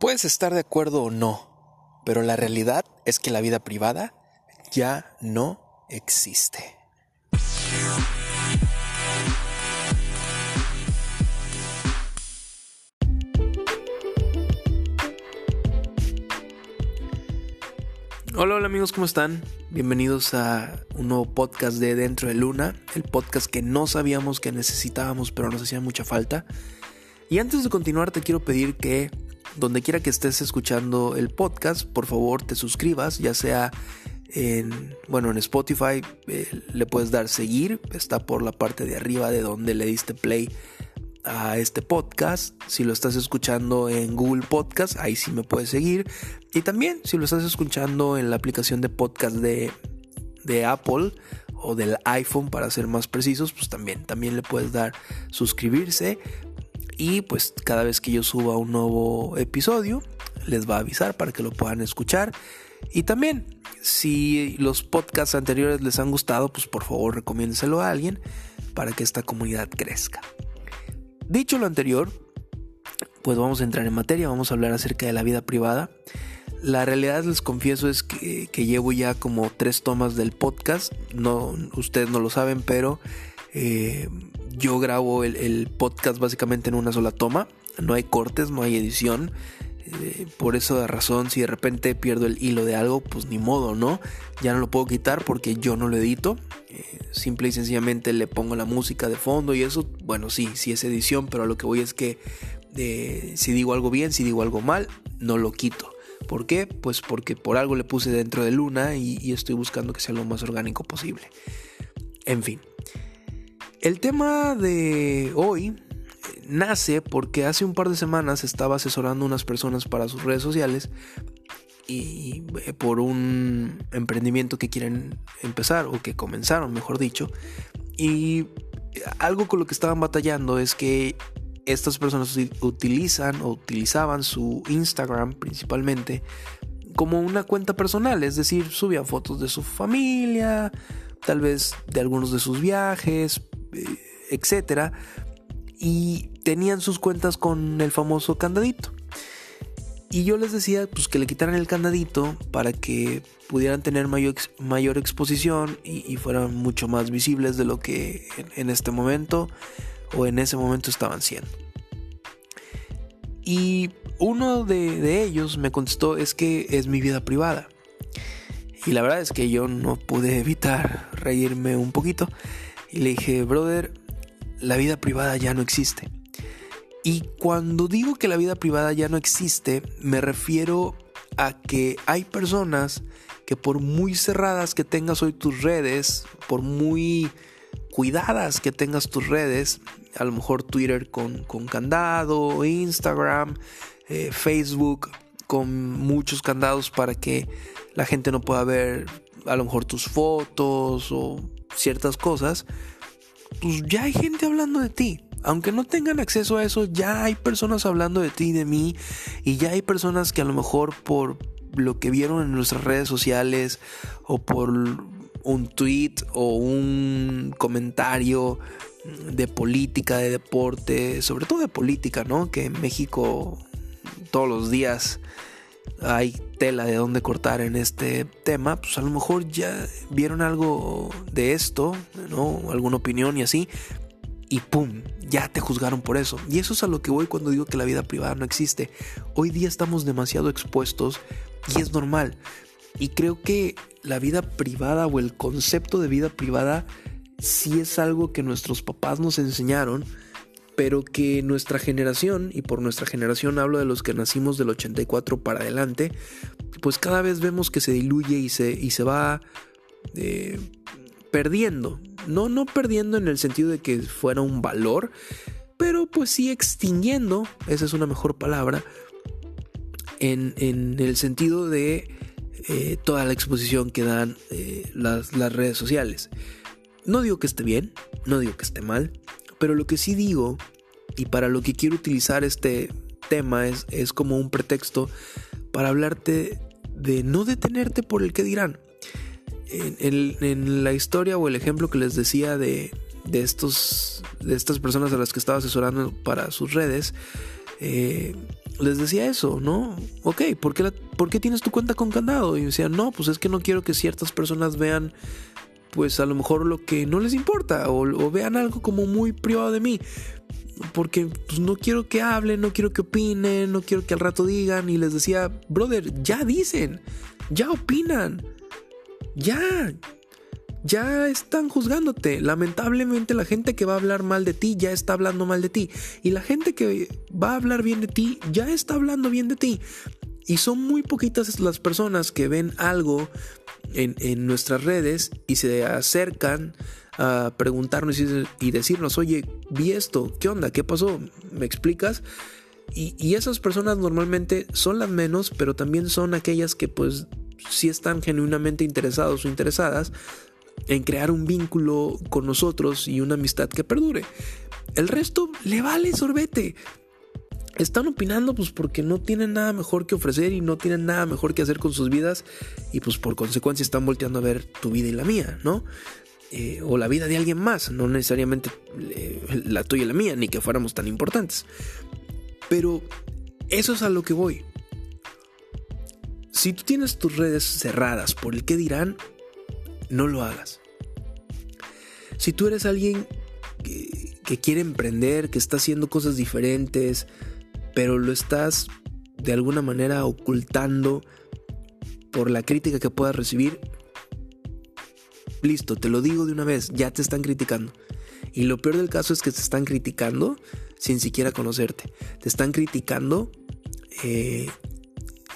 Puedes estar de acuerdo o no, pero la realidad es que la vida privada ya no existe. Hola, hola amigos, ¿cómo están? Bienvenidos a un nuevo podcast de Dentro de Luna, el podcast que no sabíamos que necesitábamos, pero nos hacía mucha falta. Y antes de continuar, te quiero pedir que donde quiera que estés escuchando el podcast, por favor te suscribas, ya sea en, bueno, en Spotify eh, le puedes dar seguir, está por la parte de arriba de donde le diste play a este podcast. Si lo estás escuchando en Google Podcast, ahí sí me puedes seguir. Y también si lo estás escuchando en la aplicación de podcast de, de Apple o del iPhone para ser más precisos, pues también, también le puedes dar suscribirse y pues cada vez que yo suba un nuevo episodio les va a avisar para que lo puedan escuchar. Y también, si los podcasts anteriores les han gustado, pues por favor recomiéndenselo a alguien para que esta comunidad crezca. Dicho lo anterior, pues vamos a entrar en materia, vamos a hablar acerca de la vida privada. La realidad les confieso es que, llevo ya como tres tomas del podcast, no, ustedes no lo saben, pero eh, yo grabo el, podcast básicamente en una sola toma. No hay cortes, no hay edición. Eh, por esa razón, si de repente pierdo el hilo de algo, pues ni modo, ¿no? Ya no lo puedo quitar porque yo no lo edito. Eh, simple y sencillamente le pongo la música de fondo y eso, bueno, sí, sí es edición, pero a lo que voy es que si digo algo bien, si digo algo mal, no lo quito. ¿Por qué? Pues porque por algo le puse dentro de Luna y estoy buscando que sea lo más orgánico posible. En fin. El tema de hoy eh, nace porque hace un par de semanas estaba asesorando unas personas para sus redes sociales y eh, por un emprendimiento que quieren empezar o que comenzaron, mejor dicho. Y algo con lo que estaban batallando es que estas personas utilizan o utilizaban su Instagram principalmente como una cuenta personal, es decir, subían fotos de su familia, tal vez de algunos de sus viajes, etcétera, y tenían sus cuentas con el famoso candadito. Y yo les decía pues que le quitaran el candadito para que pudieran tener mayor, mayor exposición y, fueran mucho más visibles de lo que en, este momento o en ese momento estaban siendo. Y uno de, de, ellos me contestó es que es mi vida privada. Y la verdad es que yo no pude evitar reírme un poquito. Y le dije, brother, la vida privada ya no existe. Y cuando digo que la vida privada ya no existe, me refiero a que hay personas que por muy cerradas que tengas hoy tus redes, por muy cuidadas que tengas tus redes, a lo mejor Twitter con, candado, Instagram, eh, Facebook con muchos candados para que la gente no pueda ver a lo mejor tus fotos o ciertas cosas, pues ya hay gente hablando de ti. Aunque no tengan acceso a eso, ya hay personas hablando de ti y de mí. Y ya hay personas que a lo mejor por lo que vieron en nuestras redes sociales o por un tweet o un comentario de política, de deporte, sobre todo de política, ¿no? Que en México todos los días hay tela de dónde cortar en este tema, pues a lo mejor ya vieron algo de esto, ¿no? Alguna opinión y así, y ¡pum! Ya te juzgaron por eso. Y eso es a lo que voy cuando digo que la vida privada no existe. Hoy día estamos demasiado expuestos y es normal. Y creo que la vida privada o el concepto de vida privada sí es algo que nuestros papás nos enseñaron pero que nuestra generación, y por nuestra generación hablo de los que nacimos del 84 para adelante, pues cada vez vemos que se diluye y se, y se va eh, perdiendo. No, no perdiendo en el sentido de que fuera un valor, pero pues sí extinguiendo, esa es una mejor palabra, en, el sentido de eh, toda la exposición que dan eh, las, las redes sociales. No digo que esté bien, no digo que esté mal, pero lo que sí digo, y para lo que quiero utilizar este tema, es, es como un pretexto para hablarte de no detenerte por el que dirán. En, la historia o el ejemplo que les decía de, de, estos, de estas personas a las que estaba asesorando para sus redes, eh, les decía eso, ¿no? Ok, ¿por qué, ¿por qué tienes tu cuenta con candado? Y me decían, no, pues es que no quiero que ciertas personas vean, pues a lo mejor lo que no les importa o, vean algo como muy privado de mí. Porque pues, no quiero que hablen, no quiero que opinen, no quiero que al rato digan. Y les decía, brother, ya dicen, ya opinan, ya, ya están juzgándote. Lamentablemente la gente que va a hablar mal de ti ya está hablando mal de ti. Y la gente que va a hablar bien de ti ya está hablando bien de ti. Y son muy poquitas las personas que ven algo en, nuestras redes y se acercan a preguntarnos y, decirnos, oye, vi esto, ¿qué onda? ¿Qué pasó? ¿Me explicas? Y, y, esas personas normalmente son las menos, pero también son aquellas que pues sí están genuinamente interesados o interesadas en crear un vínculo con nosotros y una amistad que perdure. El resto le vale sorbete. Están opinando pues porque no tienen nada mejor que ofrecer y no tienen nada mejor que hacer con sus vidas y pues por consecuencia están volteando a ver tu vida y la mía, ¿no? Eh, o la vida de alguien más, no necesariamente eh, la tuya y la mía, ni que fuéramos tan importantes. Pero eso es a lo que voy. Si tú tienes tus redes cerradas por el que dirán, no lo hagas. Si tú eres alguien que, quiere emprender, que está haciendo cosas diferentes, pero lo estás de alguna manera ocultando por la crítica que puedas recibir, listo, te lo digo de una vez, ya te están criticando. Y lo peor del caso es que te están criticando sin siquiera conocerte. Te están criticando eh,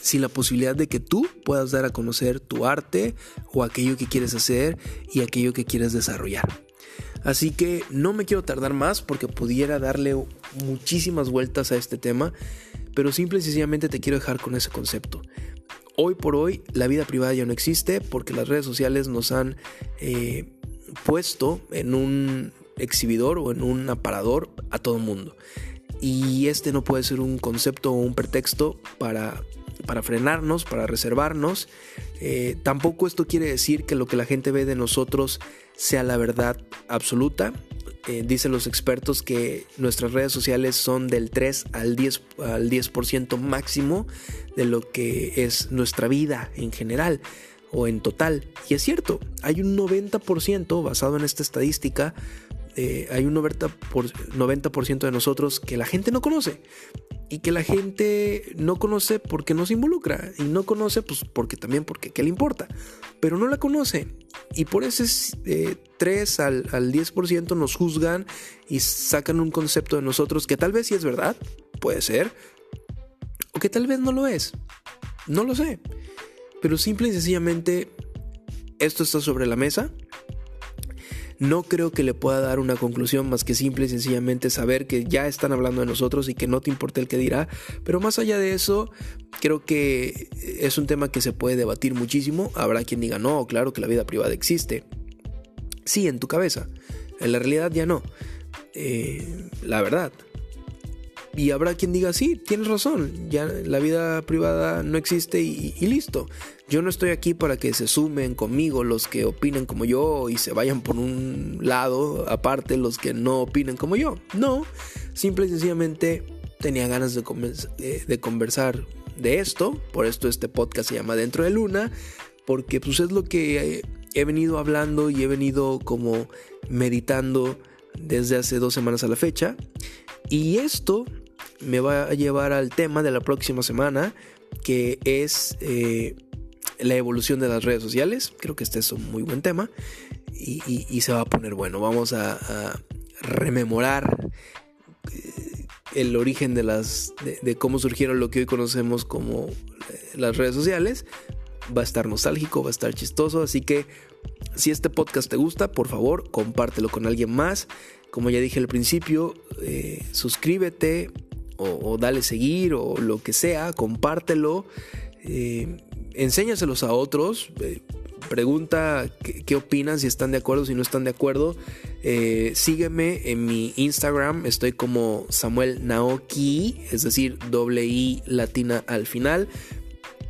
sin la posibilidad de que tú puedas dar a conocer tu arte o aquello que quieres hacer y aquello que quieres desarrollar. Así que no me quiero tardar más porque pudiera darle muchísimas vueltas a este tema, pero simple y sencillamente te quiero dejar con ese concepto. Hoy por hoy la vida privada ya no existe porque las redes sociales nos han eh, puesto en un exhibidor o en un aparador a todo el mundo. Y este no puede ser un concepto o un pretexto para para frenarnos, para reservarnos. Eh, tampoco esto quiere decir que lo que la gente ve de nosotros sea la verdad absoluta. Eh, dicen los expertos que nuestras redes sociales son del 3 al 10%, al 10 máximo de lo que es nuestra vida en general o en total. Y es cierto, hay un 90% basado en esta estadística eh, hay un 90%, por, 90 de nosotros que la gente no conoce. Y que la gente no conoce porque no se involucra. Y no conoce pues porque también porque ¿qué le importa? Pero no la conoce. Y por ese 3 eh, al, al 10% nos juzgan y sacan un concepto de nosotros que tal vez sí es verdad, puede ser. O que tal vez no lo es. No lo sé. Pero simple y sencillamente esto está sobre la mesa no creo que le pueda dar una conclusión más que simple y sencillamente saber que ya están hablando de nosotros y que no te importa el que dirá. Pero más allá de eso, creo que es un tema que se puede debatir muchísimo. Habrá quien diga, no, claro que la vida privada existe. Sí, en tu cabeza. En la realidad ya no. Eh, la verdad. Y habrá quien diga, sí, tienes razón, ya la vida privada no existe y, listo. Yo no estoy aquí para que se sumen conmigo los que opinen como yo y se vayan por un lado aparte los que no opinen como yo. No, simple y sencillamente tenía ganas de, eh, conversar de esto, por esto este podcast se llama Dentro de Luna, porque pues es lo que he venido hablando y he venido como meditando desde hace dos semanas a la fecha. Y esto me va a llevar al tema de la próxima semana, que es eh, la evolución de las redes sociales. Creo que este es un muy buen tema y, se va a poner bueno. Vamos a, rememorar eh, el origen de las de, cómo surgieron lo que hoy conocemos como eh, las redes sociales. Va a estar nostálgico, va a estar chistoso, así que si este podcast te gusta, por favor, compártelo con alguien más. Como ya dije al principio, suscríbete, o, dale seguir o lo que sea, compártelo, eh, enséñaselos a otros, eh, pregunta qué, opinan, si están de acuerdo, si no están de acuerdo. Eh, sígueme en mi Instagram, estoy como Samuel Naoki, es decir, doble I latina al final.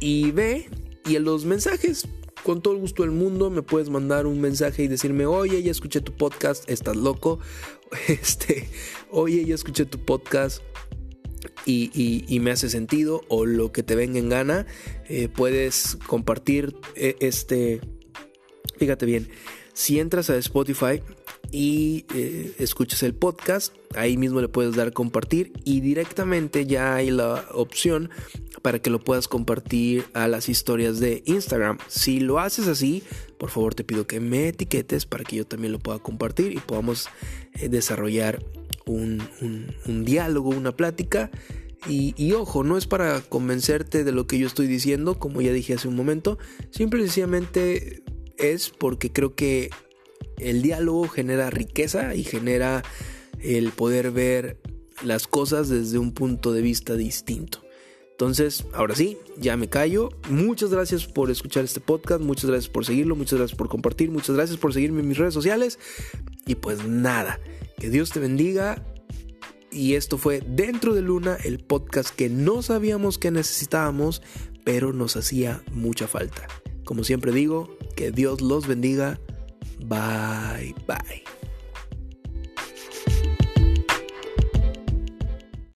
Y ve, y en los mensajes, con todo el gusto del mundo, me puedes mandar un mensaje y decirme, oye, ya escuché tu podcast, estás loco. Este, oye, ya escuché tu podcast, y, me hace sentido o lo que te venga en gana, eh, puedes compartir eh, este... Fíjate bien, si entras a Spotify y eh, escuchas el podcast, ahí mismo le puedes dar compartir y directamente ya hay la opción para que lo puedas compartir a las historias de Instagram. Si lo haces así, por favor te pido que me etiquetes para que yo también lo pueda compartir y podamos desarrollar un, diálogo, una plática. Y, ojo, no es para convencerte de lo que yo estoy diciendo, como ya dije hace un momento, simple y sencillamente es porque creo que el diálogo genera riqueza y genera el poder ver las cosas desde un punto de vista distinto. Entonces, ahora sí, ya me callo. Muchas gracias por escuchar este podcast, muchas gracias por seguirlo, muchas gracias por compartir, muchas gracias por seguirme en mis redes sociales. Y pues nada, que Dios te bendiga. Y esto fue Dentro de Luna, el podcast que no sabíamos que necesitábamos, pero nos hacía mucha falta. Como siempre digo, que Dios los bendiga. Bye, bye.